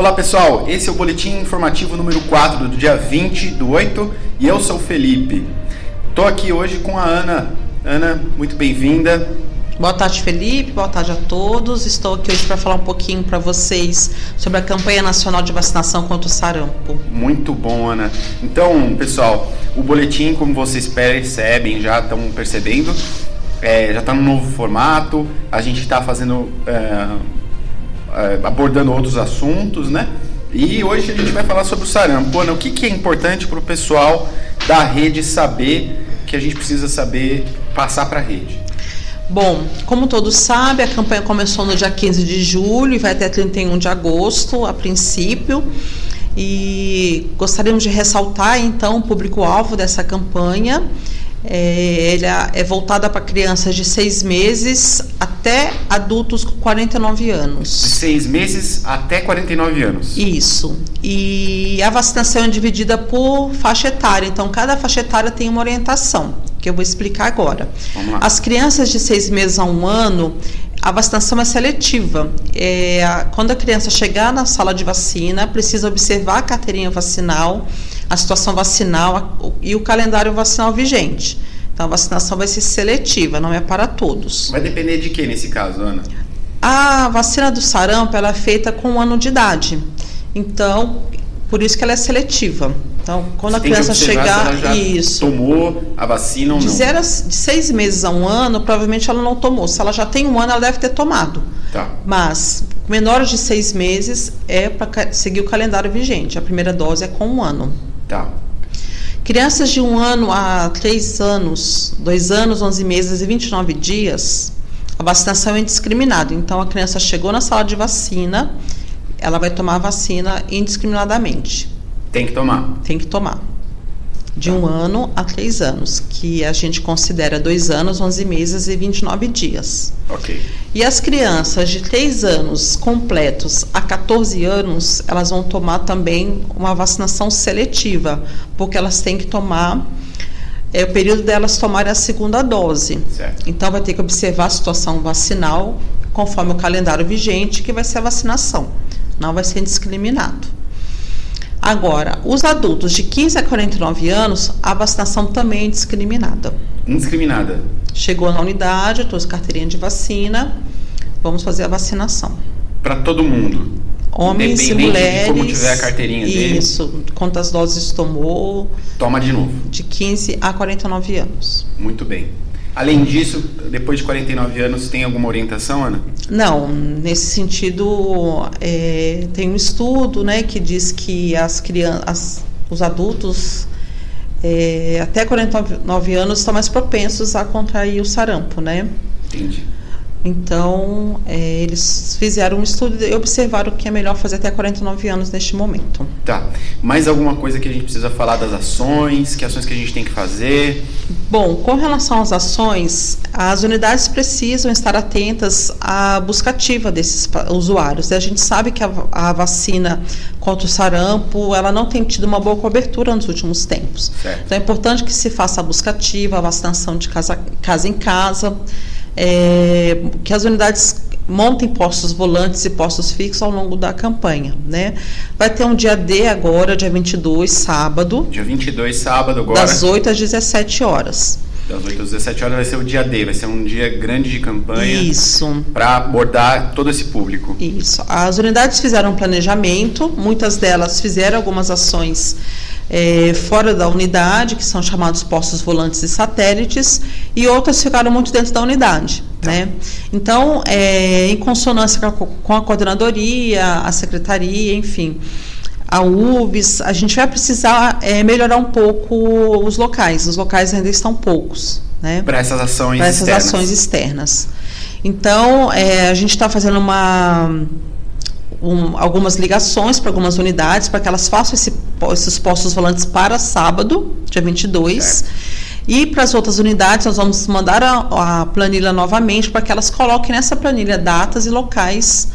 Olá pessoal, esse é o boletim informativo número 4 do dia 20 do 8 e eu sou o Felipe. Estou aqui hoje com a Ana. Ana, muito bem-vinda. Boa tarde, Felipe. Boa tarde a todos. Estou aqui hoje para falar um pouquinho para vocês sobre a campanha nacional de vacinação contra o sarampo. Muito bom, Ana. Então, pessoal, o boletim, como vocês percebem, já estão percebendo, é, já está no novo formato. A gente está fazendo, é, abordando outros assuntos, né? E hoje a gente vai falar sobre o sarampo. Ana, o que, que é importante para o pessoal da rede saber que a gente precisa saber passar para a rede? Bom, como todos sabem, a campanha começou no dia 15 de julho e vai até 31 de agosto, a princípio. E gostaríamos de ressaltar então o público-alvo dessa campanha. É, ela é voltada para crianças de seis meses até adultos com 49 anos. De seis meses até 49 anos. Isso. E a vacinação é dividida por faixa etária. Então, cada faixa etária tem uma orientação, que eu vou explicar agora. As crianças de seis meses a um ano, a vacinação é seletiva. É, quando a criança chegar na sala de vacina, precisa observar a carteirinha vacinal, a situação vacinal e o calendário vacinal vigente. Então, a vacinação vai ser seletiva, não é para todos. Vai depender de que nesse caso, Ana? A vacina do sarampo ela é feita com um ano de idade. Então, por isso que ela é seletiva. Então, quando Você a criança chegar, se ela já isso. Tomou a vacina ou De, não? zero a, de seis meses a um ano, provavelmente ela não tomou. Se ela já tem um ano, ela deve ter tomado. Tá. Mas menores de seis meses é para seguir o calendário vigente. A primeira dose é com um ano. Tá. Crianças de um ano a três anos, dois anos, onze meses e 29 dias, a vacinação é indiscriminada. Então, a criança chegou na sala de vacina, ela vai tomar a vacina indiscriminadamente. Tem que tomar. Tem que tomar. De um ano a três anos, que a gente considera dois anos, 11 meses e 29 dias. Ok. E as crianças de 3 anos completos a 14 anos, elas vão tomar também uma vacinação seletiva, porque elas têm que tomar, é o período delas tomarem a segunda dose. Certo. Então vai ter que observar a situação vacinal conforme o calendário vigente, que vai ser a vacinação. Não vai ser indiscriminado. Agora, os adultos de 15 a 49 anos, a vacinação também é indiscriminada. Indiscriminada. Chegou na unidade, trouxe carteirinha de vacina, vamos fazer a vacinação. Para todo mundo. Homens e mulheres. de como tiver a carteirinha dele. Isso, quantas doses tomou, Toma de novo. de 15 a 49 anos. Muito bem. Além disso, depois de 49 anos, tem alguma orientação, Ana? Não, nesse sentido, é, tem um estudo né, que diz que as crianças, os adultos é, até 49 anos estão mais propensos a contrair o sarampo, né? Entendi. Então, é, eles fizeram um estudo e observaram que é melhor fazer até 49 anos neste momento. Tá. Mais alguma coisa que a gente precisa falar das ações? Que ações que a gente tem que fazer? Bom, com relação às ações, as unidades precisam estar atentas à busca ativa desses usuários. A gente sabe que a, a vacina contra o sarampo, ela não tem tido uma boa cobertura nos últimos tempos. Certo. Então é importante que se faça a busca ativa, a vacinação de casa, casa em casa, é, que as unidades montem postos volantes e postos fixos ao longo da campanha, né? Vai ter um dia D agora, dia 22, sábado, Dia 22, sábado agora. das 8 às 17 horas. Das 8 às 17 horas vai ser o dia D, vai ser um dia grande de campanha Isso. para abordar todo esse público. Isso. As unidades fizeram um planejamento, muitas delas fizeram algumas ações eh, fora da unidade, que são chamados postos volantes e satélites, e outras ficaram muito dentro da unidade. Né? Então, eh, em consonância com a, coordenadoria, a secretaria, enfim, a UBS, a gente vai precisar eh, melhorar um pouco os locais. Os locais ainda estão poucos. Né? Para essas ações para essas externas. ações externas. Então, é, a gente está fazendo uma, um- algumas ligações para algumas unidades para que elas façam esse esses postos volantes para sábado, dia 22. Certo. E para as outras unidades, nós vamos mandar a, a planilha novamente para que elas coloquem nessa planilha datas e locais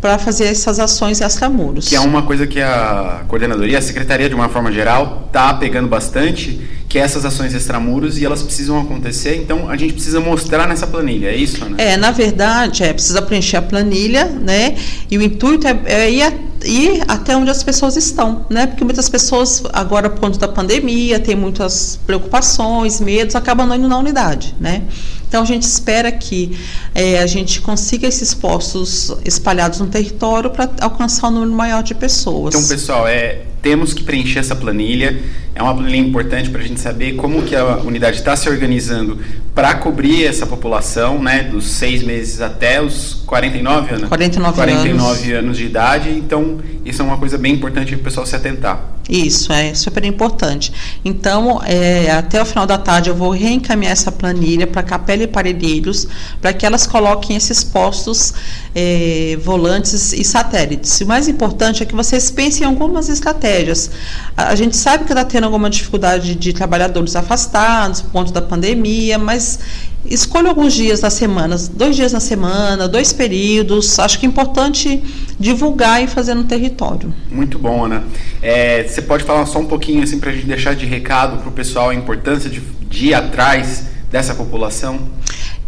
para fazer essas ações extramuros. Que é uma coisa que a coordenadoria, a secretaria de uma forma geral, tá pegando bastante, que é essas ações extramuros e elas precisam acontecer, então a gente precisa mostrar nessa planilha, é isso, né? É, na verdade, é, precisa preencher a planilha, né? E o intuito é, é ir e até onde as pessoas estão, né? Porque muitas pessoas, agora por conta da pandemia, tem muitas preocupações, medos, acabam não indo na unidade, né? Então a gente espera que é, a gente consiga esses postos espalhados no território para alcançar um número maior de pessoas. Então, pessoal, é, temos que preencher essa planilha. É uma planilha importante para a gente saber como que a unidade está se organizando para cobrir essa população, né, dos seis meses até os 49 anos. 49, 49 anos. anos de idade. Então, isso é uma coisa bem importante para o pessoal se atentar. Isso, é super importante. Então, é, até o final da tarde eu vou reencaminhar essa planilha para Capela e Parelheiros, para que elas coloquem esses postos é, volantes e satélites. O mais importante é que vocês pensem em algumas estratégias. A, a gente sabe que está tendo alguma dificuldade de trabalhadores afastados por conta da pandemia, mas escolha alguns dias da semana, dois dias na semana, dois períodos. Acho que é importante divulgar e fazer no território. Muito bom, Ana. É, você pode falar só um pouquinho assim para a gente deixar de recado para o pessoal a importância de, de ir atrás dessa população?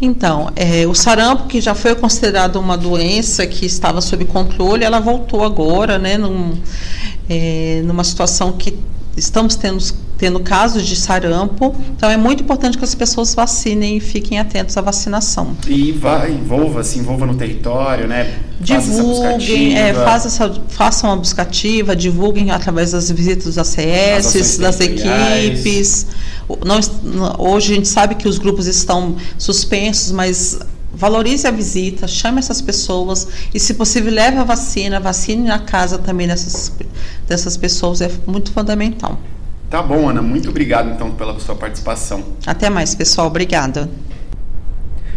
Então, é, o sarampo, que já foi considerado uma doença que estava sob controle, ela voltou agora, né, num, é, numa situação que estamos tendo, tendo casos de sarampo, então é muito importante que as pessoas vacinem e fiquem atentos à vacinação. E vá, envolva, se envolva no território, né? Divulguem, é, faça essa, façam uma buscativa, divulguem através das visitas dos ACS, das equipes. Não, hoje a gente sabe que os grupos estão suspensos, mas valorize a visita, chame essas pessoas e, se possível, leve a vacina, vacine na casa também dessas, dessas pessoas, é muito fundamental. Tá bom, Ana, muito obrigado então pela sua participação. Até mais, pessoal, obrigada.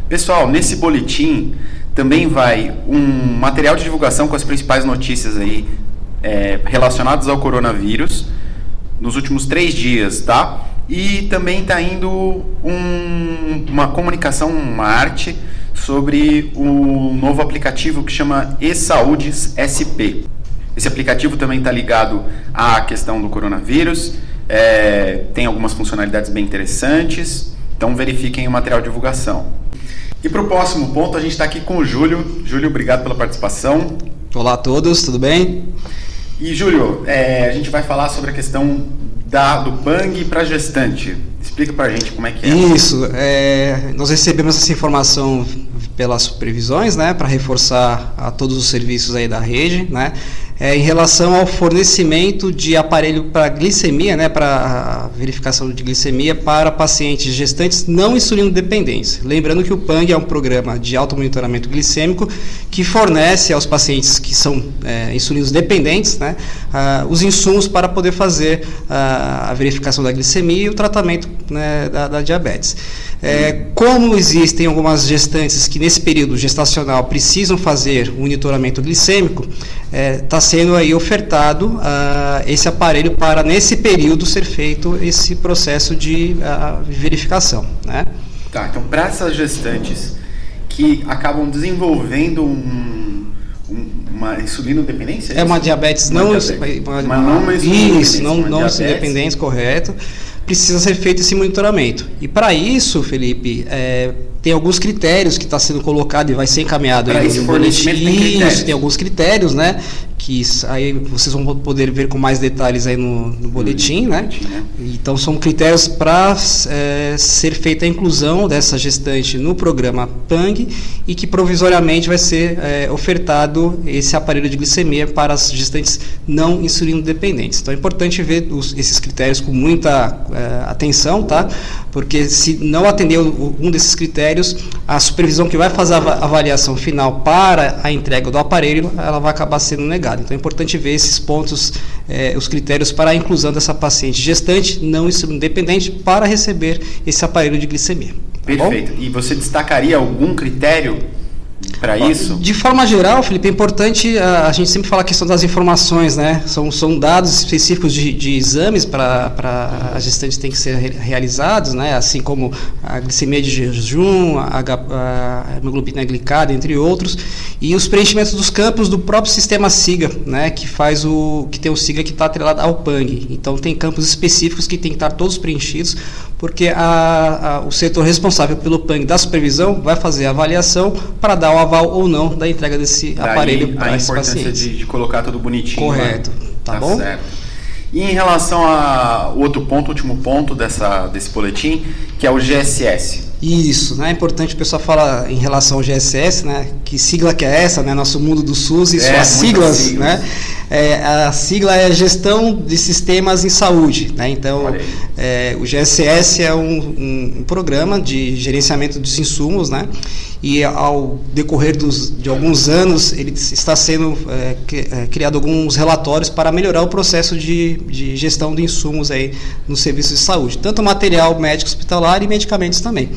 Pessoal, nesse boletim também vai um material de divulgação com as principais notícias aí é, relacionadas ao coronavírus nos últimos três dias, tá? E também está indo um, uma comunicação, uma arte sobre o novo aplicativo que chama eSaúdes SP. Esse aplicativo também está ligado à questão do coronavírus, é, tem algumas funcionalidades bem interessantes, então verifiquem o material de divulgação. E para o próximo ponto, a gente está aqui com o Júlio. Júlio, obrigado pela participação. Olá a todos, tudo bem? E Júlio, é, a gente vai falar sobre a questão da, do PANG para gestante. Explica para a gente como é que é. Isso, é, nós recebemos essa informação pelas supervisões, né, para reforçar a todos os serviços aí da rede, né, é, em relação ao fornecimento de aparelho para glicemia, né, para verificação de glicemia para pacientes gestantes não insulino dependentes. Lembrando que o PANG é um programa de automonitoramento glicêmico que fornece aos pacientes que são é, insulinos dependentes né, os insumos para poder fazer a verificação da glicemia e o tratamento né, da, da, diabetes. É, como existem algumas gestantes que nesse período gestacional precisam fazer o monitoramento glicêmico, está é, sendo aí ofertado uh, esse aparelho para nesse período ser feito esse processo de uh, verificação, né? Tá, então para essas gestantes que acabam desenvolvendo um, um, uma insulinodependência? É, é uma diabetes uma não, diabetes. Uma, uma, não, isso, não, não independente, correto. Precisa ser feito esse monitoramento. E para isso, Felipe, é, tem alguns critérios que está sendo colocado e vai ser encaminhado aí no boletim. Tem, tem alguns critérios, né? que aí vocês vão poder ver com mais detalhes aí no, no boletim, né? né? Então são critérios para é, ser feita a inclusão dessa gestante no programa PANG e que provisoriamente vai ser é, ofertado esse aparelho de glicemia para as gestantes não insulino dependentes. Então é importante ver os, esses critérios com muita é, atenção, tá? Porque se não atender um desses critérios, a supervisão que vai fazer a avaliação final para a entrega do aparelho, ela vai acabar sendo negada. Então é importante ver esses pontos, eh, os critérios para a inclusão dessa paciente gestante não independente para receber esse aparelho de glicemia. Tá Perfeito. E você destacaria algum critério para isso? De forma geral, Felipe, é importante a, a, gente sempre falar a questão das informações, né? São, são dados específicos de, de exames para as gestantes têm que ser realizados, né? Assim como a glicemia de jejum, a, a hemoglobina glicada, entre outros, e os preenchimentos dos campos do próprio sistema SIGA, né? Que faz o que tem o SIGA que está atrelado ao PANG. Então tem campos específicos que tem que estar todos preenchidos porque a, a, o setor responsável pelo PANG da supervisão vai fazer a avaliação para dar o aval ou não da entrega desse Daí aparelho para esses pacientes. De, de colocar tudo bonitinho. Correto, tá, tá bom? Certo. E em relação a outro ponto, último ponto dessa, desse boletim, que é o GSS. Isso, né? É importante o pessoal falar em relação ao GSS, né? Que sigla que é essa, né? Nosso mundo do SUS e é, suas siglas, siglas, né? É, a sigla é Gestão de Sistemas em Saúde, né? Então, é, o GSS é um, um, programa de gerenciamento dos insumos, né? E ao decorrer dos, de alguns anos, ele está sendo é, é, criado alguns relatórios para melhorar o processo de, de gestão de insumos aí nos serviços de saúde, tanto material médico hospitalar e medicamentos também.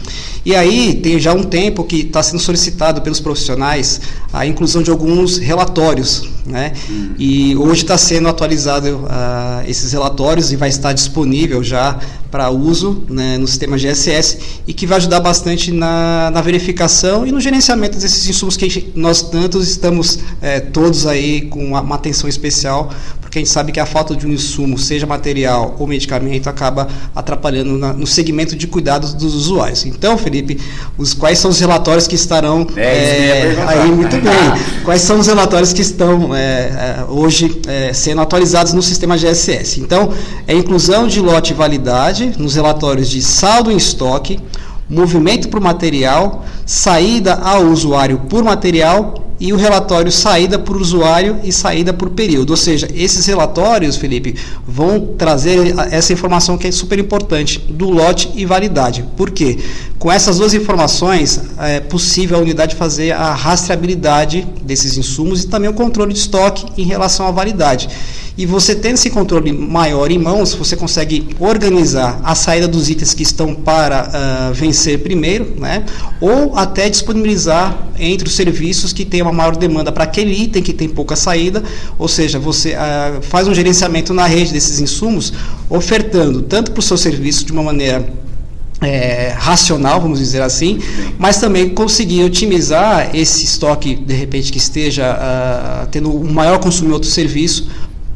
E aí tem já um tempo que está sendo solicitado pelos profissionais a inclusão de alguns relatórios, né? Hum. E hoje está sendo atualizado uh, esses relatórios e vai estar disponível já para uso né, no sistema GSS e que vai ajudar bastante na, na verificação e no gerenciamento desses insumos que nós tantos estamos é, todos aí com uma atenção especial porque a gente sabe que a falta de um insumo, seja material ou medicamento, acaba atrapalhando na, no segmento de cuidados dos usuários. Então, Felipe, os, quais são os relatórios que estarão é, é, aí muito bem? Quais são os relatórios que estão é, é hoje é, sendo atualizados no sistema GSS? Então, é inclusão de lote e validade nos relatórios de saldo em estoque, movimento por material, saída ao usuário por material e o relatório saída por usuário e saída por período. Ou seja, esses relatórios, Felipe, vão trazer essa informação que é super importante do lote e validade. Por quê? Com essas duas informações é possível a unidade fazer a rastreabilidade desses insumos e também o controle de estoque em relação à validade. E você tendo esse controle maior em mãos, você consegue organizar a saída dos itens que estão para uh, vencer primeiro, né? ou até disponibilizar entre os serviços que têm uma maior demanda para aquele item que tem pouca saída, ou seja, você uh, faz um gerenciamento na rede desses insumos, ofertando tanto para o seu serviço de uma maneira é, racional, vamos dizer assim, mas também conseguir otimizar esse estoque, de repente, que esteja uh, tendo um maior consumo em outro serviço,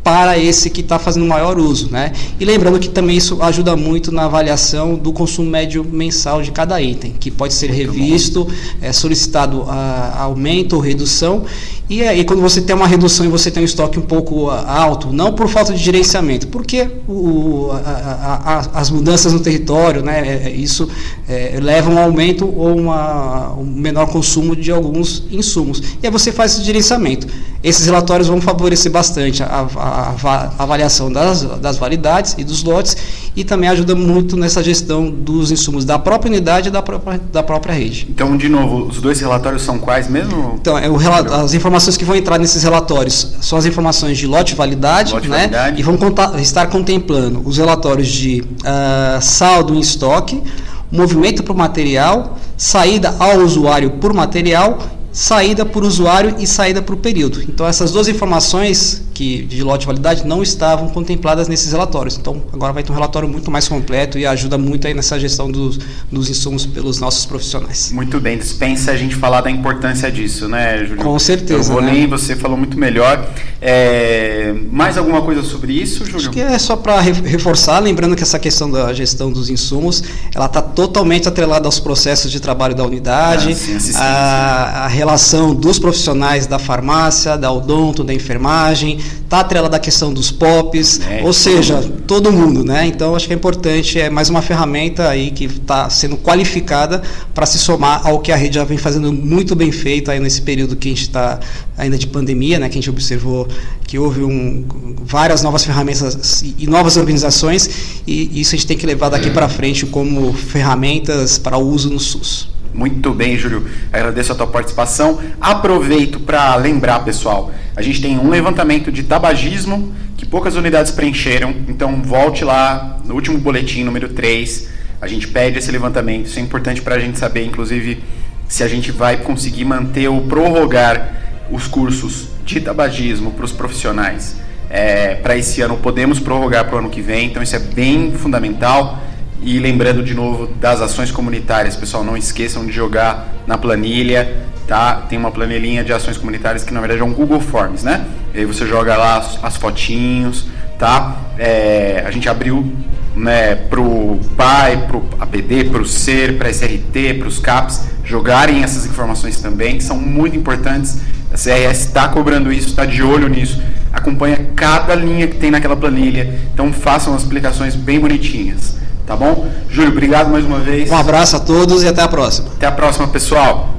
para esse que está fazendo maior uso. Né? E lembrando que também isso ajuda muito na avaliação do consumo médio mensal de cada item, que pode ser muito revisto, é, solicitado a, aumento ou redução. E aí, quando você tem uma redução e você tem um estoque um pouco alto, não por falta de gerenciamento, porque o, a, a, as mudanças no território, né, é, é, isso é, leva a um aumento ou uma, um menor consumo de alguns insumos. E aí você faz esse gerenciamento. Esses relatórios vão favorecer bastante a, a, a avaliação das, das validades e dos lotes e também ajuda muito nessa gestão dos insumos da própria unidade e da própria, da própria rede. Então, de novo, os dois relatórios são quais mesmo? Então, é o as informações que vão entrar nesses relatórios são as informações de lote validade, lote né? validade. E vão contar, estar contemplando os relatórios de uh, saldo em estoque, movimento para o material, saída ao usuário por material saída por usuário e saída por período. Então essas duas informações que de lote de validade não estavam contempladas nesses relatórios. Então agora vai ter um relatório muito mais completo e ajuda muito aí nessa gestão dos, dos insumos pelos nossos profissionais. Muito bem, dispensa a gente falar da importância disso, né, Júlio? Com certeza. Eu vou né? você falou muito melhor. É... Mais alguma coisa sobre isso, Júlio? Acho que é só para reforçar, lembrando que essa questão da gestão dos insumos, ela está totalmente atrelada aos processos de trabalho da unidade, ah, sim, a, a relação dos profissionais da farmácia, da odonto, da enfermagem, está atrelada à questão dos POPs, é, ou seja, todo mundo, né? Então acho que é importante, é mais uma ferramenta aí que está sendo qualificada para se somar ao que a rede já vem fazendo muito bem feito aí nesse período que a gente está ainda de pandemia, né? Que a gente observou que houve um, várias novas ferramentas e novas organizações e isso a gente tem que levar daqui para frente como ferramentas para uso no SUS. Muito bem, Júlio. Agradeço a tua participação. Aproveito para lembrar, pessoal, a gente tem um levantamento de tabagismo que poucas unidades preencheram, então volte lá no último boletim, número 3. A gente pede esse levantamento. Isso é importante para a gente saber, inclusive, se a gente vai conseguir manter ou prorrogar os cursos de tabagismo para os profissionais. É, para esse ano podemos prorrogar para o ano que vem, então isso é bem fundamental. E lembrando de novo das ações comunitárias, pessoal, não esqueçam de jogar na planilha, tá? Tem uma planilhinha de ações comunitárias que na verdade é um Google Forms, né? E aí você joga lá as, as fotinhos, tá? É, a gente abriu né, para o PAI, para o APD, para o SER, para a SRT, para os CAPs jogarem essas informações também, que são muito importantes. A CRS está cobrando isso, está de olho nisso, acompanha cada linha que tem naquela planilha, então façam as explicações bem bonitinhas. Tá bom? Júlio, obrigado mais uma vez. Um abraço a todos e até a próxima. Até a próxima, pessoal.